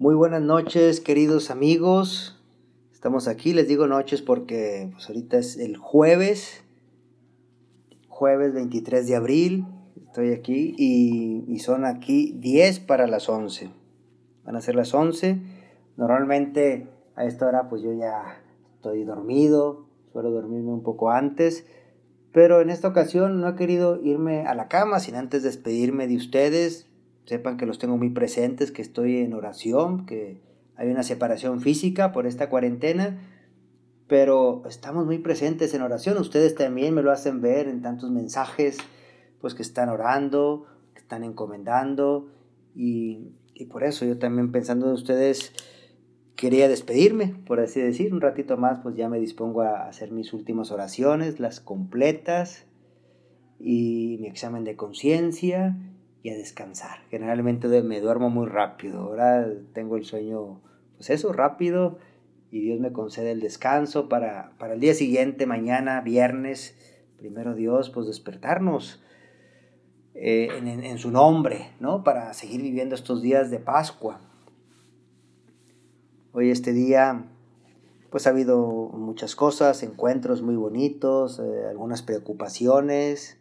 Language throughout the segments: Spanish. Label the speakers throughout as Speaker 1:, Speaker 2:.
Speaker 1: Muy buenas noches, queridos amigos. Estamos aquí, les digo noches porque pues, ahorita es el jueves, jueves 23 de abril. Estoy aquí y, y son aquí 10 para las 11. Van a ser las 11. Normalmente a esta hora pues yo ya estoy dormido, suelo dormirme un poco antes, pero en esta ocasión no he querido irme a la cama sin antes despedirme de ustedes. Sepan que los tengo muy presentes, que estoy en oración, que hay una separación física por esta cuarentena, pero estamos muy presentes en oración. Ustedes también me lo hacen ver en tantos mensajes, pues que están orando, que están encomendando, y, y por eso yo también pensando en ustedes quería despedirme, por así decir, un ratito más, pues ya me dispongo a hacer mis últimas oraciones, las completas, y mi examen de conciencia, y a descansar. Generalmente me duermo muy rápido, ahora tengo el sueño, pues eso, rápido, y Dios me concede el descanso para, para el día siguiente, mañana, viernes, primero Dios, pues despertarnos eh, en, su nombre, ¿no? Para seguir viviendo estos días de Pascua. Hoy este día pues ha habido muchas cosas, encuentros muy bonitos, eh, algunas preocupaciones.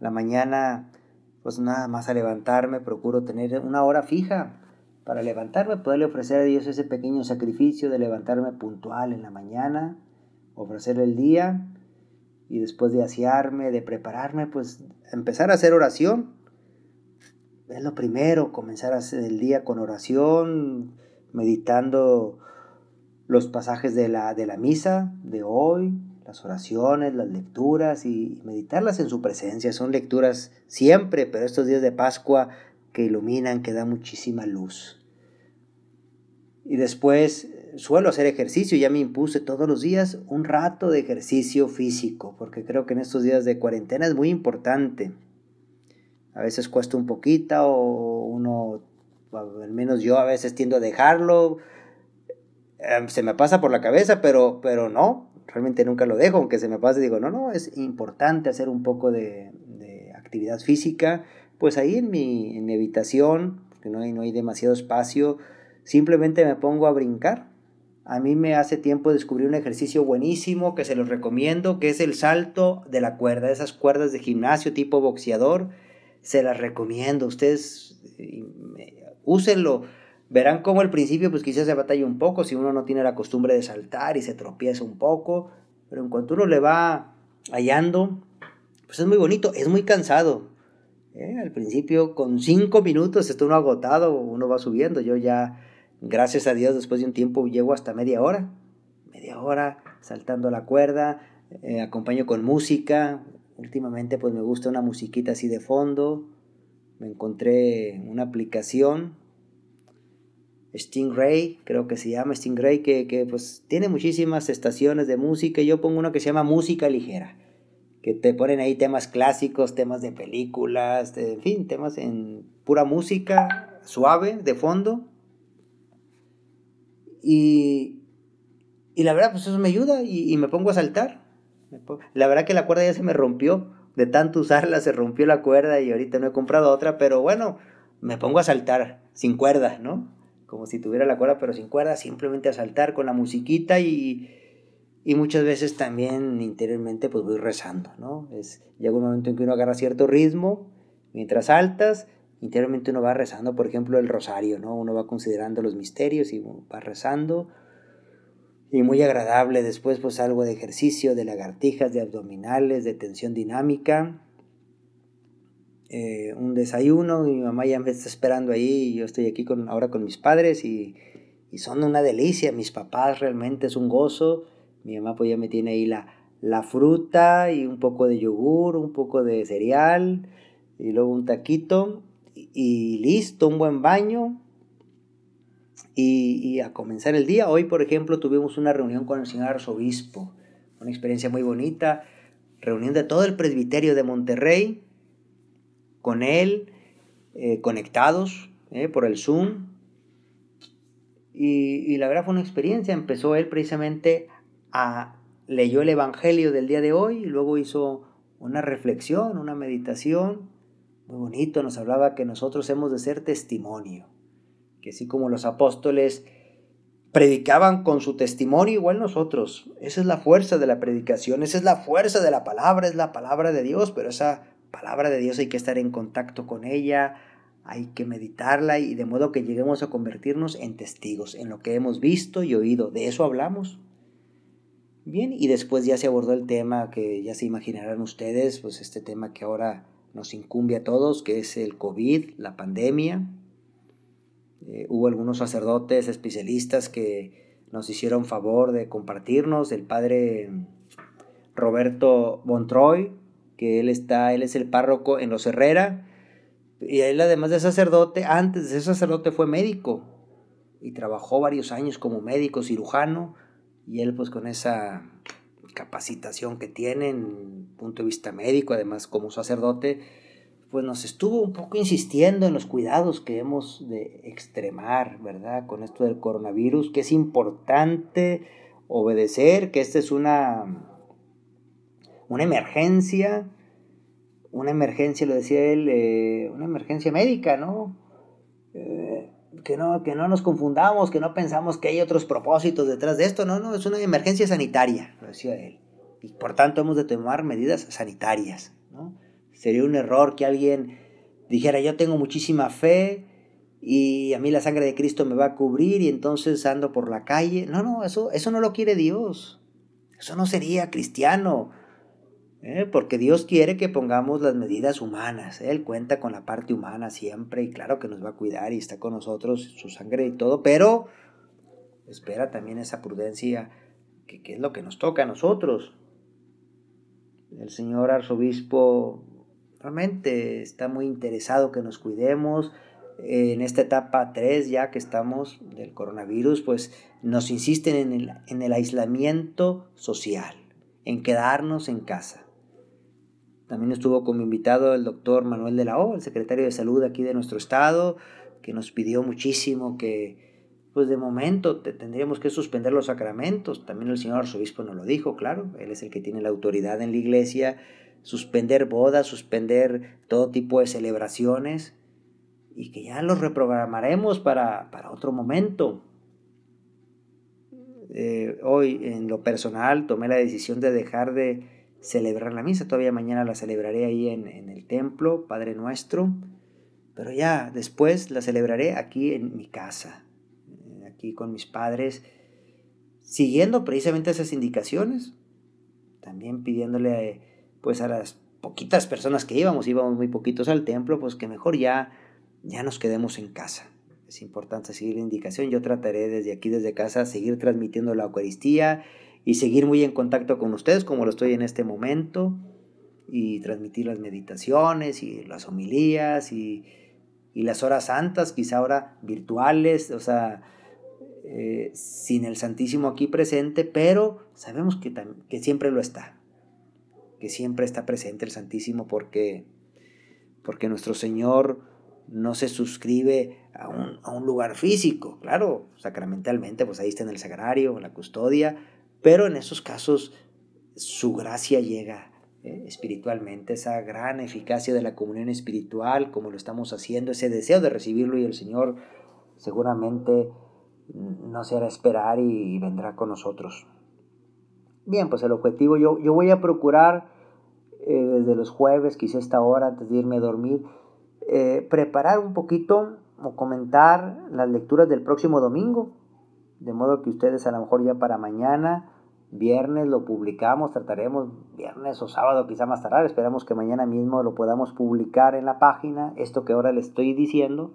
Speaker 1: La mañana pues nada más a levantarme, procuro tener una hora fija para levantarme, poderle ofrecer a Dios ese pequeño sacrificio de levantarme puntual en la mañana, ofrecerle el día y después de asearme, de prepararme, pues empezar a hacer oración. Es lo primero, comenzar a hacer el día con oración, meditando los pasajes de la, de la misa de hoy, las oraciones, las lecturas y meditarlas en su presencia. Son lecturas siempre, pero estos días de Pascua que iluminan, que dan muchísima luz. Y después suelo hacer ejercicio, ya me impuse todos los días un rato de ejercicio físico, porque creo que en estos días de cuarentena es muy importante. A veces cuesta un poquito o uno, al menos yo a veces tiendo a dejarlo, em, se me pasa por la cabeza, pero, pero no, realmente nunca lo dejo, aunque se me pase, digo, no, no, es importante hacer un poco de, actividad física, pues ahí en mi, en mi habitación, porque no hay, no hay demasiado espacio, simplemente me pongo a brincar. A mí me hace tiempo descubrir un ejercicio buenísimo que se los recomiendo, que es el salto de la cuerda, esas cuerdas de gimnasio tipo boxeador, se las recomiendo, ustedes eh, úsenlo Verán cómo al principio pues quizás se batalla un poco si uno no tiene la costumbre de saltar y se tropieza un poco, pero en cuanto uno le va hallando, pues es muy bonito, es muy cansado. ¿eh? Al principio con cinco minutos está uno agotado, uno va subiendo, yo ya, gracias a Dios, después de un tiempo llego hasta media hora, media hora saltando la cuerda, eh, acompaño con música, últimamente pues me gusta una musiquita así de fondo, me encontré una aplicación Stingray, creo que se llama Stingray, que, que pues tiene muchísimas estaciones de música. Yo pongo uno que se llama música ligera, que te ponen ahí temas clásicos, temas de películas, en fin, temas en pura música suave de fondo. Y, y la verdad, pues eso me ayuda y, y me pongo a saltar. La verdad que la cuerda ya se me rompió, de tanto usarla se rompió la cuerda y ahorita no he comprado otra, pero bueno, me pongo a saltar sin cuerda, ¿no? Como si tuviera la cuerda pero sin cuerda, simplemente a saltar con la musiquita y, y muchas veces también interiormente pues voy rezando, ¿no? Es, llega un momento en que uno agarra cierto ritmo, mientras saltas, interiormente uno va rezando, por ejemplo, el rosario, ¿no? Uno va considerando los misterios y va rezando. Y muy agradable, después pues algo de ejercicio, de lagartijas, de abdominales, de tensión dinámica, eh, un desayuno, mi mamá ya me está esperando ahí, y yo estoy aquí con, ahora con mis padres y, son una delicia, mis papás realmente es un gozo, mi mamá pues ya me tiene ahí la, la fruta y un poco de yogur, un poco de cereal y luego un taquito y, listo, un buen baño y, y, a comenzar el día. Hoy, por ejemplo, tuvimos una reunión con el señor arzobispo, una experiencia muy bonita, reunión de todo el presbiterio de Monterrey con él, eh, conectados eh, por el Zoom. Y, la verdad fue una experiencia. Empezó él precisamente a leyó el Evangelio del día de hoy y luego hizo una reflexión, una meditación. Muy bonito, nos hablaba que nosotros hemos de ser testimonio, que así como los apóstoles predicaban con su testimonio, igual nosotros. Esa es la fuerza de la predicación, esa es la fuerza de la palabra, es la palabra de Dios, pero esa palabra de Dios hay que estar en contacto con ella, hay que meditarla y de modo que lleguemos a convertirnos en testigos, en lo que hemos visto y oído. De eso hablamos. Bien, y después ya se abordó el tema que ya se imaginarán ustedes, pues este tema que ahora nos incumbe a todos, que es el COVID, la pandemia. Eh, hubo algunos sacerdotes especialistas que nos hicieron favor de compartirnos, el padre Roberto Montroy, que él está, él es el párroco en Los Herrera, y él además de sacerdote, antes de ser sacerdote fue médico y trabajó varios años como médico cirujano y él pues con esa capacitación que tiene en punto de vista médico, además como sacerdote, pues nos estuvo un poco insistiendo en los cuidados que hemos de extremar, ¿verdad? Con esto del coronavirus, que es importante obedecer, que esta es una, una emergencia, una emergencia, lo decía él, eh, una emergencia médica, ¿no? Eh, que ¿no? Que no nos confundamos, que no pensamos que hay otros propósitos detrás de esto, no, no, es una emergencia sanitaria, lo decía él. Y por tanto hemos de tomar medidas sanitarias, ¿no? Sería un error que alguien dijera, yo tengo muchísima fe y a mí la sangre de Cristo me va a cubrir y entonces ando por la calle. No, no, eso, eso no lo quiere Dios. Eso no sería cristiano. ¿Eh? porque Dios quiere que pongamos las medidas humanas. ¿eh? Él cuenta con la parte humana siempre y claro que nos va a cuidar y está con nosotros, su sangre y todo, pero espera también esa prudencia que, es lo que nos toca a nosotros. El señor arzobispo realmente está muy interesado que nos cuidemos. En esta etapa 3 ya que estamos del coronavirus, pues nos insisten en el aislamiento social, en quedarnos en casa. También estuvo como invitado el doctor Manuel de la O, el secretario de salud aquí de nuestro estado, que nos pidió muchísimo que, pues de momento tendríamos que suspender los sacramentos. También el señor arzobispo nos lo dijo, claro, él es el que tiene la autoridad en la iglesia, suspender bodas, suspender todo tipo de celebraciones y que ya los reprogramaremos para, otro momento. Eh, hoy en lo personal tomé la decisión de dejar de celebrar la misa. Todavía mañana la celebraré ahí en, el templo, Padre Nuestro. Pero ya después la celebraré aquí en mi casa, eh, aquí con mis padres, siguiendo precisamente esas indicaciones. También pidiéndole pues a las poquitas personas que íbamos, íbamos muy poquitos al templo, pues que mejor ya, ya nos quedemos en casa. Es importante seguir la indicación. Yo trataré desde aquí, desde casa, seguir transmitiendo la Eucaristía y seguir muy en contacto con ustedes como lo estoy en este momento y transmitir las meditaciones y las homilías y, las horas santas, quizá ahora virtuales, o sea, eh, sin el Santísimo aquí presente, pero sabemos que, que siempre lo está, que siempre está presente el Santísimo porque, porque nuestro Señor no se suscribe a un, a un lugar físico, claro, sacramentalmente, pues ahí está en el sagrario, en la custodia, pero en esos casos su gracia llega eh, espiritualmente, esa gran eficacia de la comunión espiritual, como lo estamos haciendo, ese deseo de recibirlo y el Señor seguramente no se hará esperar y, vendrá con nosotros. Bien, pues el objetivo, yo, yo voy a procurar eh, desde los jueves, quizá esta hora, antes de irme a dormir, eh, preparar un poquito o comentar las lecturas del próximo domingo, de modo que ustedes a lo mejor ya para mañana Viernes lo publicamos, trataremos viernes o sábado, quizá más tarde. Esperamos que mañana mismo lo podamos publicar en la página, esto que ahora les estoy diciendo,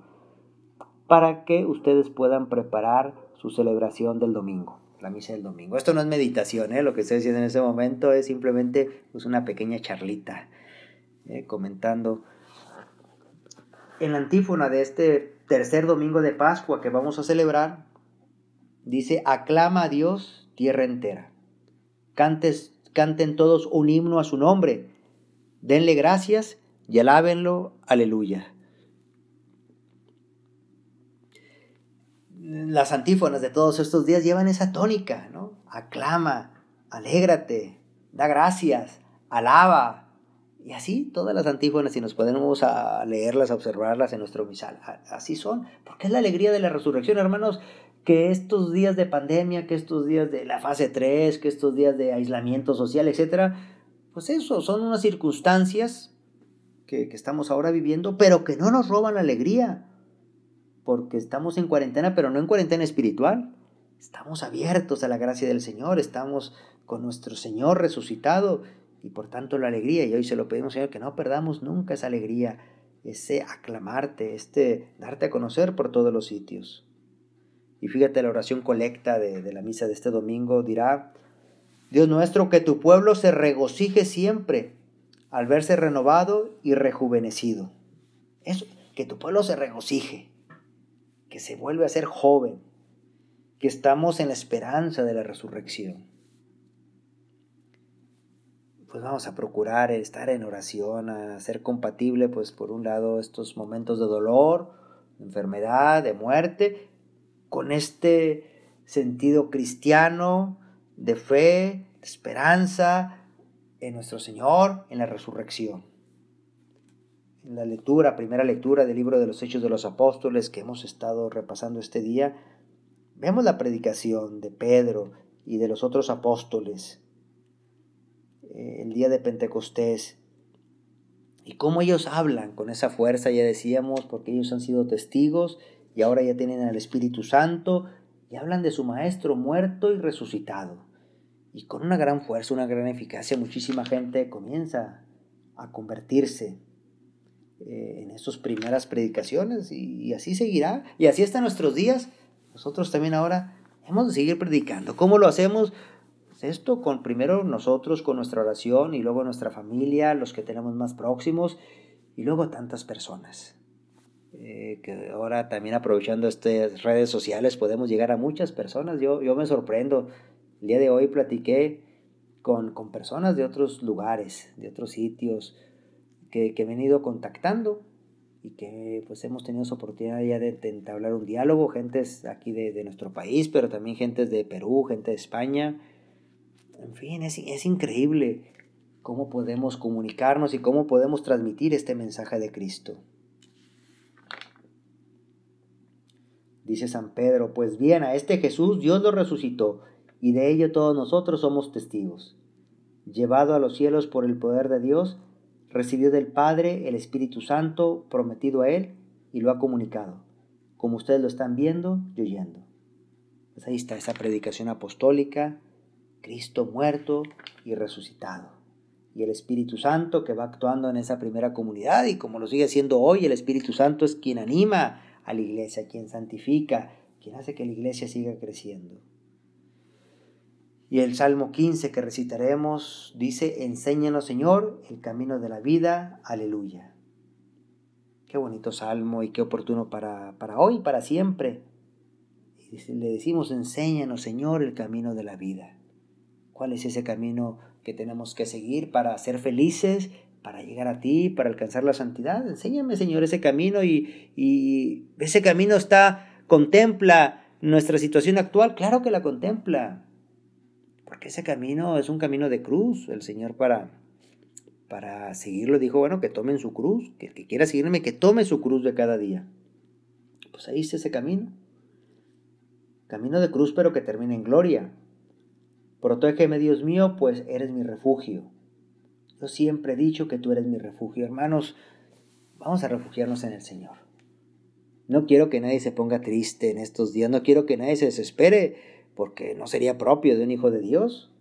Speaker 1: para que ustedes puedan preparar su celebración del domingo, la misa del domingo. Esto no es meditación, ¿eh? lo que estoy diciendo en ese momento es simplemente pues, una pequeña charlita, ¿eh? comentando. En la antífona de este tercer domingo de Pascua que vamos a celebrar, dice, aclama a Dios tierra entera canten todos un himno a su nombre, denle gracias y alábenlo, aleluya. Las antífonas de todos estos días llevan esa tónica, ¿no? Aclama, alégrate, da gracias, alaba, Y así todas las antífonas, si nos podemos a leerlas, a observarlas en nuestro misal, así son, porque es la alegría de la resurrección, hermanos, que estos días de pandemia, que estos días de la fase 3, que estos días de aislamiento social, etcétera, pues eso, son unas circunstancias que, que estamos ahora viviendo, pero que no nos roban la alegría, porque estamos en cuarentena, pero no en cuarentena espiritual. Estamos abiertos a la gracia del Señor, estamos con nuestro Señor resucitado y por tanto la alegría. Y hoy se lo pedimos, Señor, que no perdamos nunca esa alegría, ese aclamarte, este darte a conocer por todos los sitios. Y fíjate, la oración colecta de, de la misa de este domingo dirá, Dios nuestro, que tu pueblo se regocije siempre al verse renovado y rejuvenecido. Eso, que tu pueblo se regocije, que se vuelve a ser joven, que estamos en la esperanza de la resurrección pues vamos a procurar estar en oración, a ser compatible, pues por un lado, estos momentos de dolor, de enfermedad, de muerte, con este sentido cristiano, de fe, de esperanza en nuestro Señor, en la resurrección. En la lectura, primera lectura del libro de los Hechos de los Apóstoles que hemos estado repasando este día, vemos la predicación de Pedro y de los otros apóstoles eh, el día de Pentecostés y cómo ellos hablan con esa fuerza, ya decíamos, porque ellos han sido testigos y ahora ya tienen al Espíritu Santo y hablan de su Maestro muerto y resucitado. Y con una gran fuerza, una gran eficacia, muchísima gente comienza a convertirse eh, en esas primeras predicaciones y, y así seguirá. Y así hasta nuestros días. Nosotros también ahora hemos de seguir predicando. ¿Cómo lo hacemos? esto con primero nosotros con nuestra oración y luego nuestra familia, los que tenemos más próximos y luego tantas personas. Eh, que ahora también aprovechando estas redes sociales podemos llegar a muchas personas. Yo, yo me sorprendo. El día de hoy platiqué con, con personas de otros lugares, de otros sitios, que, que he venido contactando y que pues hemos tenido esa oportunidad ya de, entablar un diálogo, gentes aquí de, de, nuestro país, pero también gentes de Perú, gente de España, en fin, es, es increíble cómo podemos comunicarnos y cómo podemos transmitir este mensaje de Cristo. Dice San Pedro, pues bien, a este Jesús Dios lo resucitó, y de ello todos nosotros somos testigos. Llevado a los cielos por el poder de Dios, recibió del Padre el Espíritu Santo prometido a él y lo ha comunicado, como ustedes lo están viendo y oyendo. Pues ahí está esa predicación apostólica, Cristo muerto y resucitado. Y el Espíritu Santo que va actuando en esa primera comunidad y como lo sigue haciendo hoy, el Espíritu Santo es quien anima a la iglesia, quien santifica, quien hace que la iglesia siga creciendo. Y el Salmo 15 que recitaremos dice, enséñanos Señor el camino de la vida, aleluya. Qué bonito salmo y qué oportuno para, para hoy, para siempre. Y le decimos, enséñanos Señor el camino de la vida cuál es ese camino que tenemos que seguir para ser felices, para llegar a ti, para alcanzar la santidad. Enséñame, Señor, ese camino y, y ese camino está, contempla nuestra situación actual. Claro que la contempla, porque ese camino es un camino de cruz. El Señor para, para seguirlo dijo, bueno, que tomen su cruz, que el que quiera seguirme, que tome su cruz de cada día. Pues ahí está ese camino. Camino de cruz, pero que termina en gloria. Protégeme, Dios mío, pues eres mi refugio. Yo siempre he dicho que tú eres mi refugio. Hermanos, vamos a refugiarnos en el Señor. No quiero que nadie se ponga triste en estos días, no quiero que nadie se desespere, porque no sería propio de un hijo de Dios.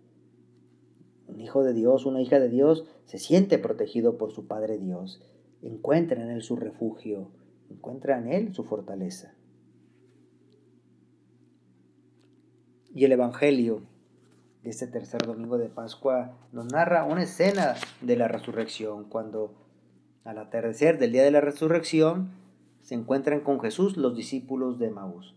Speaker 1: Un hijo de Dios, una hija de Dios, se siente protegido por su Padre Dios. Encuentra en Él su refugio, encuentra en Él su fortaleza. Y el Evangelio este tercer domingo de Pascua nos narra una escena de la resurrección, cuando al atardecer del día de la resurrección se encuentran con Jesús los discípulos de Maús.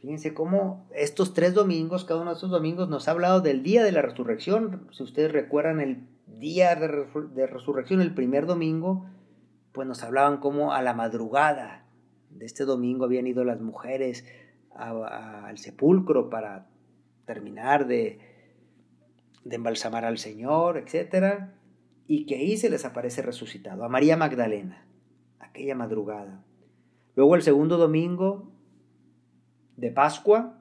Speaker 1: Fíjense cómo estos tres domingos, cada uno de estos domingos nos ha hablado del día de la resurrección. Si ustedes recuerdan el día de, resurrección, el primer domingo, pues nos hablaban como a la madrugada de este domingo habían ido las mujeres al sepulcro para terminar de, embalsamar al Señor, etc. y que ahí se les aparece resucitado, a María Magdalena, aquella madrugada. Luego el segundo domingo de Pascua,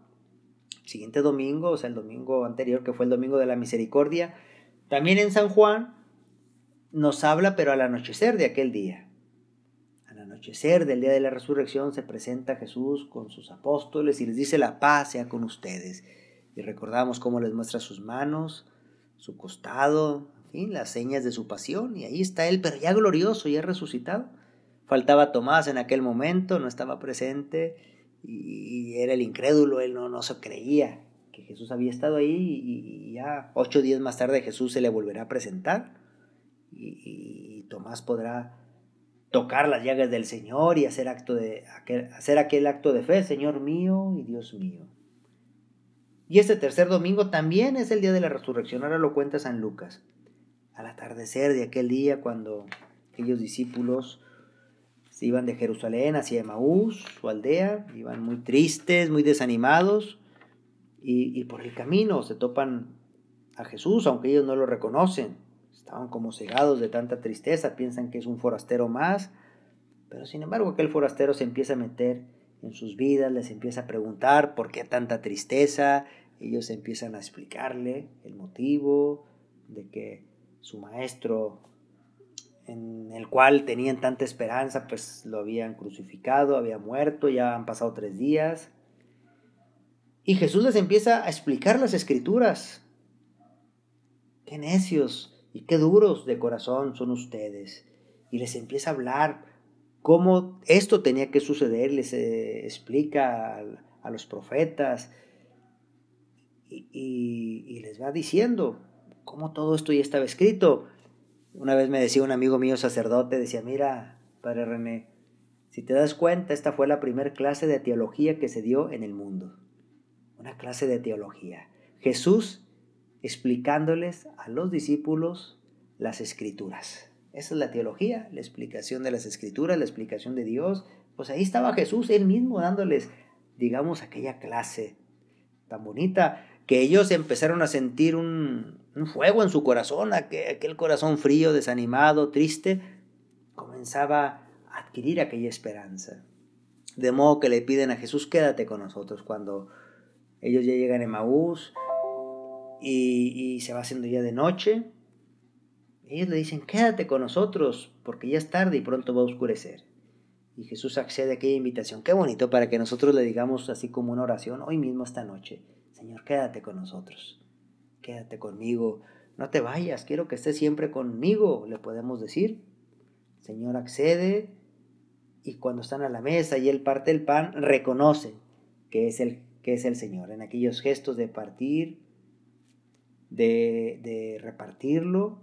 Speaker 1: siguiente domingo, o sea, el domingo anterior que fue el domingo de la misericordia, también en San Juan nos habla, pero al anochecer de aquel día. Al anochecer del día de la resurrección se presenta Jesús con sus apóstoles y les dice la paz sea con ustedes. Y recordamos cómo les muestra sus manos, su costado, en fin, las señas de su pasión. Y ahí está él, pero ya glorioso, ya resucitado. Faltaba Tomás en aquel momento, no estaba presente y era el incrédulo, él no, no se creía que Jesús había estado ahí y, ya ocho días más tarde Jesús se le volverá a presentar y, Tomás podrá tocar las llagas del Señor y hacer, acto de, hacer aquel acto de fe, Señor mío y Dios mío. Y este tercer domingo también es el día de la resurrección, ahora lo cuenta San Lucas. Al atardecer de aquel día cuando aquellos discípulos se iban de Jerusalén hacia Emaús, su aldea, iban muy tristes, muy desanimados, y, por el camino se topan a Jesús, aunque ellos no lo reconocen. Estaban como cegados de tanta tristeza, piensan que es un forastero más, pero sin embargo aquel forastero se empieza a meter en sus vidas, les empieza a preguntar por qué tanta tristeza, ellos empiezan a explicarle el motivo de que su maestro en el cual tenían tanta esperanza, pues lo habían crucificado, había muerto, ya han pasado tres días. Y Jesús les empieza a explicar las escrituras. Qué necios y qué duros de corazón son ustedes. Y les empieza a hablar cómo esto tenía que suceder, les eh, explica a, los profetas y, y les va diciendo cómo todo esto ya estaba escrito. Una vez me decía un amigo mío sacerdote, decía, mira, padre René, si te das cuenta, esta fue la primera clase de teología que se dio en el mundo. Una clase de teología. Jesús explicándoles a los discípulos las escrituras. Esa es la teología, la explicación de las escrituras, la explicación de Dios. Pues ahí estaba Jesús, él mismo dándoles, digamos, aquella clase tan bonita que ellos empezaron a sentir un, fuego en su corazón, aquel, corazón frío, desanimado, triste, comenzaba a adquirir aquella esperanza. De modo que le piden a Jesús, quédate con nosotros cuando ellos ya llegan a Maús y se va haciendo ya de noche. Ellos le dicen, quédate con nosotros porque ya es tarde y pronto va a oscurecer. Y Jesús accede a aquella invitación. Qué bonito para que nosotros le digamos así como una oración hoy mismo esta noche. Señor, quédate con nosotros, quédate conmigo, no te vayas, quiero que estés siempre conmigo, le podemos decir. Señor accede y cuando están a la mesa y él parte el pan, reconoce que es el, que es el Señor. En aquellos gestos de partir, de, de repartirlo,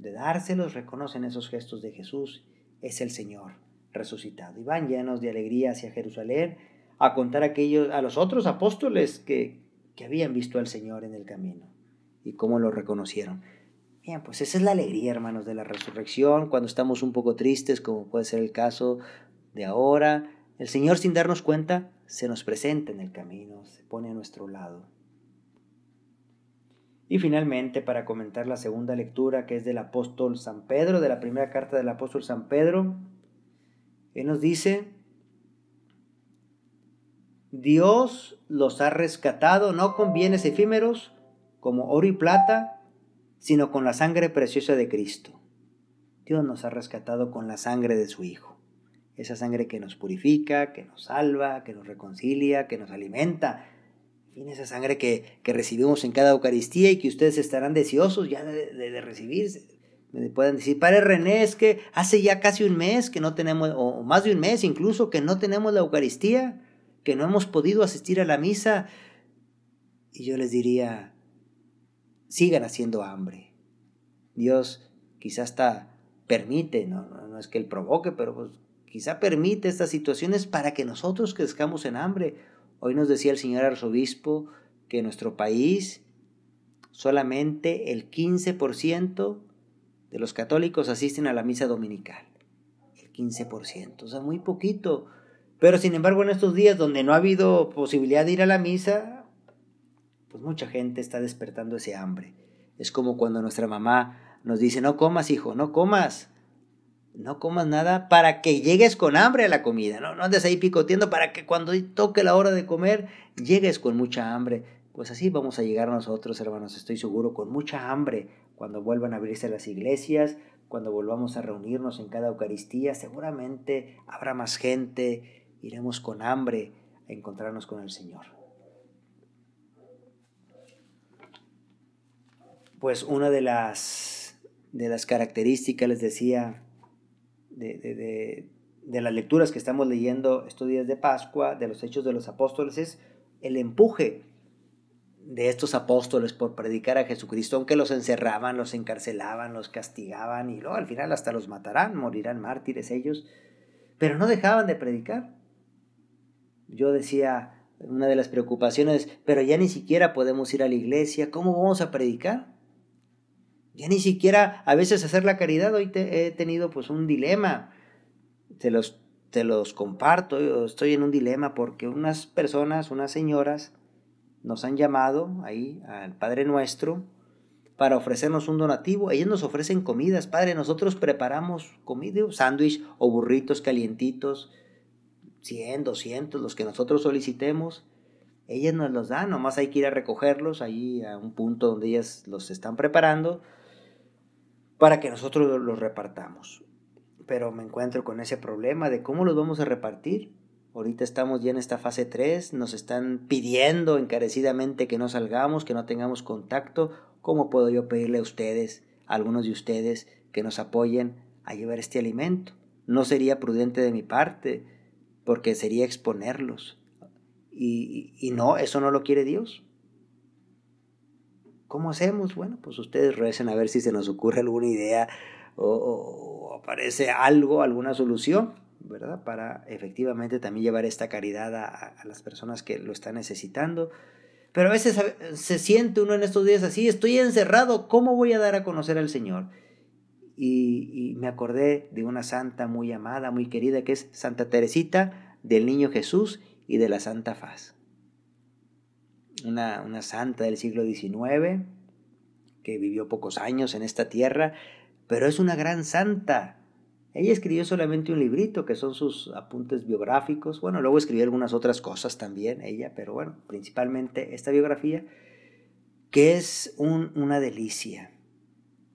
Speaker 1: de dárselos, reconocen esos gestos de Jesús, es el Señor resucitado. Y van llenos de alegría hacia Jerusalén a contar a, aquellos, a los otros apóstoles que, que habían visto al Señor en el camino y cómo lo reconocieron. Bien, pues esa es la alegría, hermanos, de la resurrección, cuando estamos un poco tristes, como puede ser el caso de ahora. El Señor, sin darnos cuenta, se nos presenta en el camino, se pone a nuestro lado. Y finalmente, para comentar la segunda lectura, que es del apóstol San Pedro, de la primera carta del apóstol San Pedro, Él nos dice, Dios los ha rescatado no con bienes efímeros como oro y plata, sino con la sangre preciosa de Cristo. Dios nos ha rescatado con la sangre de su Hijo. Esa sangre que nos purifica, que nos salva, que nos reconcilia, que nos alimenta. En fin, esa sangre que, recibimos en cada Eucaristía y que ustedes estarán deseosos ya de, de, recibir. Me pueden decir, Padre René, es que hace ya casi un mes que no tenemos, o más de un mes incluso, que no tenemos la Eucaristía que no hemos podido asistir a la misa. Y yo les diría, sigan haciendo hambre. Dios quizás hasta permite, no, no, es que Él provoque, pero pues, quizá permite estas situaciones para que nosotros crezcamos en hambre. Hoy nos decía el señor arzobispo que en nuestro país solamente el 15% de los católicos asisten a la misa dominical. El 15%, o sea, muy poquito. Pero sin embargo, en estos días donde no ha habido posibilidad de ir a la misa, pues mucha gente está despertando ese hambre. Es como cuando nuestra mamá nos dice, no comas, hijo, no comas. No comas nada para que llegues con hambre a la comida. No, andes ahí picoteando para que cuando toque la hora de comer llegues con mucha hambre. Pues así vamos a llegar nosotros, hermanos, estoy seguro, con mucha hambre cuando vuelvan a abrirse las iglesias, cuando volvamos a reunirnos en cada Eucaristía. Seguramente habrá más gente, iremos con hambre a encontrarnos con el Señor. Pues una de las, de las características, les decía, de, las lecturas que estamos leyendo estos días de Pascua, de los hechos de los apóstoles, es el empuje de estos apóstoles por predicar a Jesucristo, aunque los encerraban, los encarcelaban, los castigaban y luego al final hasta los matarán, morirán mártires ellos, pero no dejaban de predicar. Yo decía, una de las preocupaciones, pero ya ni siquiera podemos ir a la iglesia, ¿cómo vamos a predicar? Ya ni siquiera a veces hacer la caridad, hoy he tenido pues un dilema, te los, te los comparto, estoy en un dilema porque unas personas, unas señoras, nos han llamado ahí al Padre Nuestro para ofrecernos un donativo. Ellos nos ofrecen comidas, Padre, nosotros preparamos comida, sándwich o burritos calientitos, 100, 200, los que nosotros solicitemos. Ellas nos los dan, nomás hay que ir a recogerlos ahí a un punto donde ellas los están preparando para que nosotros los repartamos. Pero me encuentro con ese problema de cómo los vamos a repartir. Ahorita estamos ya en esta fase 3, nos están pidiendo encarecidamente que no salgamos, que no tengamos contacto. ¿Cómo puedo yo pedirle a ustedes, a algunos de ustedes, que nos apoyen a llevar este alimento? No sería prudente de mi parte, porque sería exponerlos. Y, y no, eso no lo quiere Dios. ¿Cómo hacemos? Bueno, pues ustedes recen a ver si se nos ocurre alguna idea o, aparece algo, alguna solución, ¿verdad? Para efectivamente también llevar esta caridad a, las personas que lo están necesitando. Pero a veces se siente uno en estos días así, estoy encerrado, ¿cómo voy a dar a conocer al Señor? Y, y, me acordé de una santa muy amada, muy querida, que es Santa Teresita del Niño Jesús y de la Santa Faz una, santa del siglo XIX, que vivió pocos años en esta tierra, pero es una gran santa. Ella escribió solamente un librito, que son sus apuntes biográficos. Bueno, luego escribió algunas otras cosas también, ella, pero bueno, principalmente esta biografía, que es una delicia.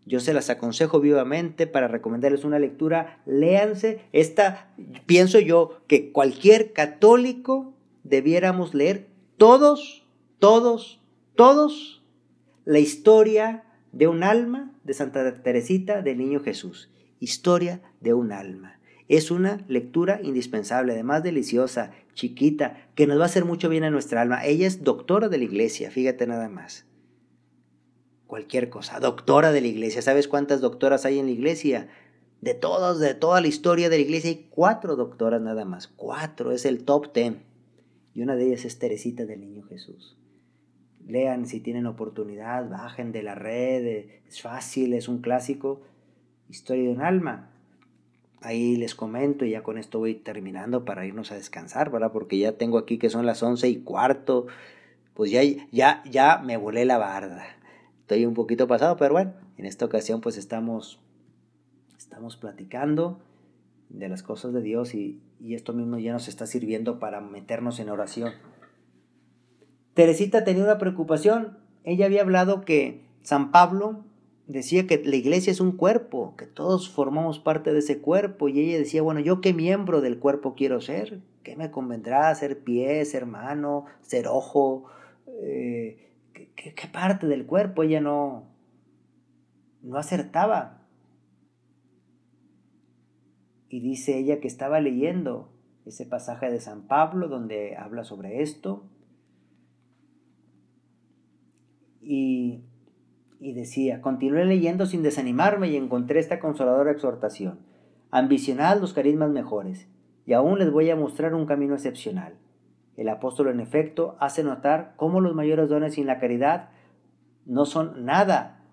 Speaker 1: Yo se las aconsejo vivamente para recomendarles una lectura. Léanse. Esta, pienso yo que cualquier católico debiéramos leer todos todos, todos, la historia de un alma de Santa Teresita del Niño Jesús. Historia de un alma. Es una lectura indispensable, además deliciosa, chiquita, que nos va a hacer mucho bien a nuestra alma. Ella es doctora de la iglesia, fíjate nada más. Cualquier cosa, doctora de la iglesia. ¿Sabes cuántas doctoras hay en la iglesia? De todos, de toda la historia de la iglesia hay cuatro doctoras nada más. Cuatro, es el top ten. Y una de ellas es Teresita del Niño Jesús lean si tienen oportunidad, bajen de la red, es fácil, es un clásico, Historia de un alma. Ahí les comento y ya con esto voy terminando para irnos a descansar, ¿verdad? Porque ya tengo aquí que son las once y cuarto, pues ya, ya, ya me volé la barda. Estoy un poquito pasado, pero bueno, en esta ocasión pues estamos, estamos platicando de las cosas de Dios y, y esto mismo ya nos está sirviendo para meternos en oración. Teresita tenía una preocupación. Ella había hablado que San Pablo decía que la iglesia es un cuerpo, que todos formamos parte de ese cuerpo. Y ella decía, bueno, ¿yo qué miembro del cuerpo quiero ser? ¿Qué me convendrá? ¿Ser pie, ser mano, ser ojo? Eh, ¿qué, ¿qué, parte del cuerpo? Ella no, no acertaba. Y dice ella que estaba leyendo ese pasaje de San Pablo donde habla sobre esto y, decía, continué leyendo sin desanimarme y encontré esta consoladora exhortación. Ambicionad los carismas mejores, y aún les voy a mostrar un camino excepcional. El apóstol en efecto hace notar cómo los mayores dones sin la caridad no son nada,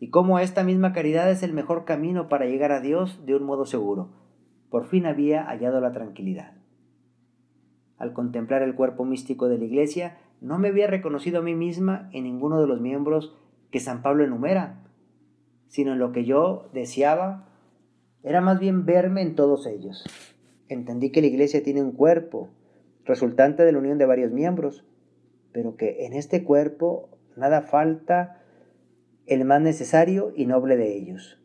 Speaker 1: y cómo esta misma caridad es el mejor camino para llegar a Dios de un modo seguro. Por fin había hallado la tranquilidad. Al contemplar el cuerpo místico de la iglesia, no me había reconocido a mí misma en ninguno de los miembros que San Pablo enumera. sino en lo que yo deseaba, era más bien verme en todos ellos. Entendí que la iglesia tiene un cuerpo, resultante de la unión de varios miembros, pero que en este cuerpo nada falta el más necesario y noble de ellos.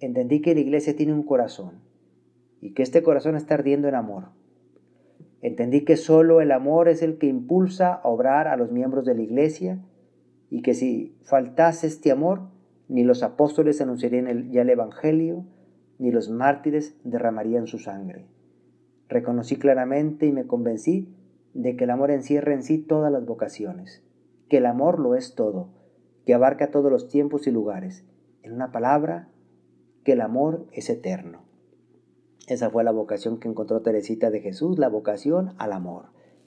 Speaker 1: Entendí que la iglesia tiene un corazón y que este corazón está ardiendo en amor. Entendí que solo el amor es el que impulsa a obrar a los miembros de la iglesia y que si faltase este amor, ni los apóstoles anunciarían ya el Evangelio, ni los mártires derramarían su sangre. Reconocí claramente y me convencí de que el amor encierra en sí todas las vocaciones, que el amor lo es todo, que abarca todos los tiempos y lugares. En una palabra, que el amor es eterno. Esa fue la vocación que encontró Teresita de Jesús, la vocación al amor,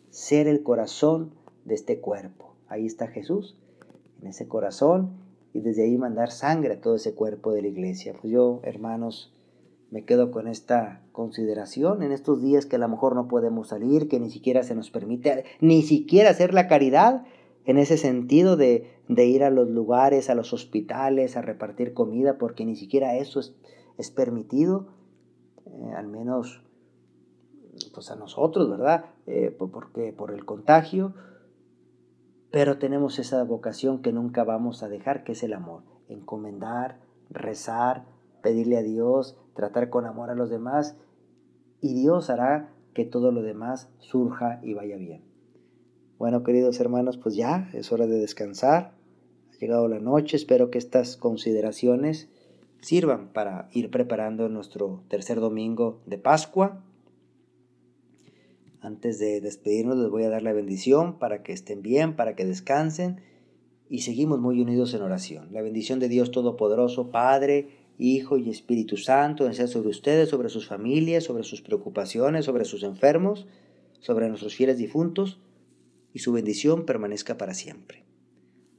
Speaker 1: ser el corazón de este cuerpo. Ahí está Jesús, en ese corazón, y desde ahí mandar sangre a todo ese cuerpo de la iglesia. Pues yo, hermanos, me quedo con esta consideración en estos días que a lo mejor no podemos salir, que ni siquiera se nos permite, ni siquiera hacer la caridad en ese sentido de, ir a los lugares, a los hospitales, a repartir comida, porque ni siquiera eso es, permitido, eh, al menos pues a nosotros, ¿verdad? Eh, porque por el contagio, pero tenemos esa vocación que nunca vamos a dejar, que es el amor, encomendar, rezar, pedirle a Dios, tratar con amor a los demás y Dios hará que todo lo demás surja y vaya bien. Bueno, queridos hermanos, pues ya es hora de descansar. Ha llegado la noche, espero que estas consideraciones sirvan para ir preparando nuestro tercer domingo de Pascua. Antes de despedirnos les voy a dar la bendición para que estén bien, para que descansen y seguimos muy unidos en oración. La bendición de Dios Todopoderoso, Padre, Hijo y Espíritu Santo, sea sobre ustedes, sobre sus familias, sobre sus preocupaciones, sobre sus enfermos, sobre nuestros fieles difuntos, y su bendición permanezca para siempre.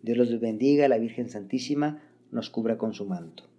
Speaker 1: Dios los bendiga, la Virgen Santísima nos cubra con su manto.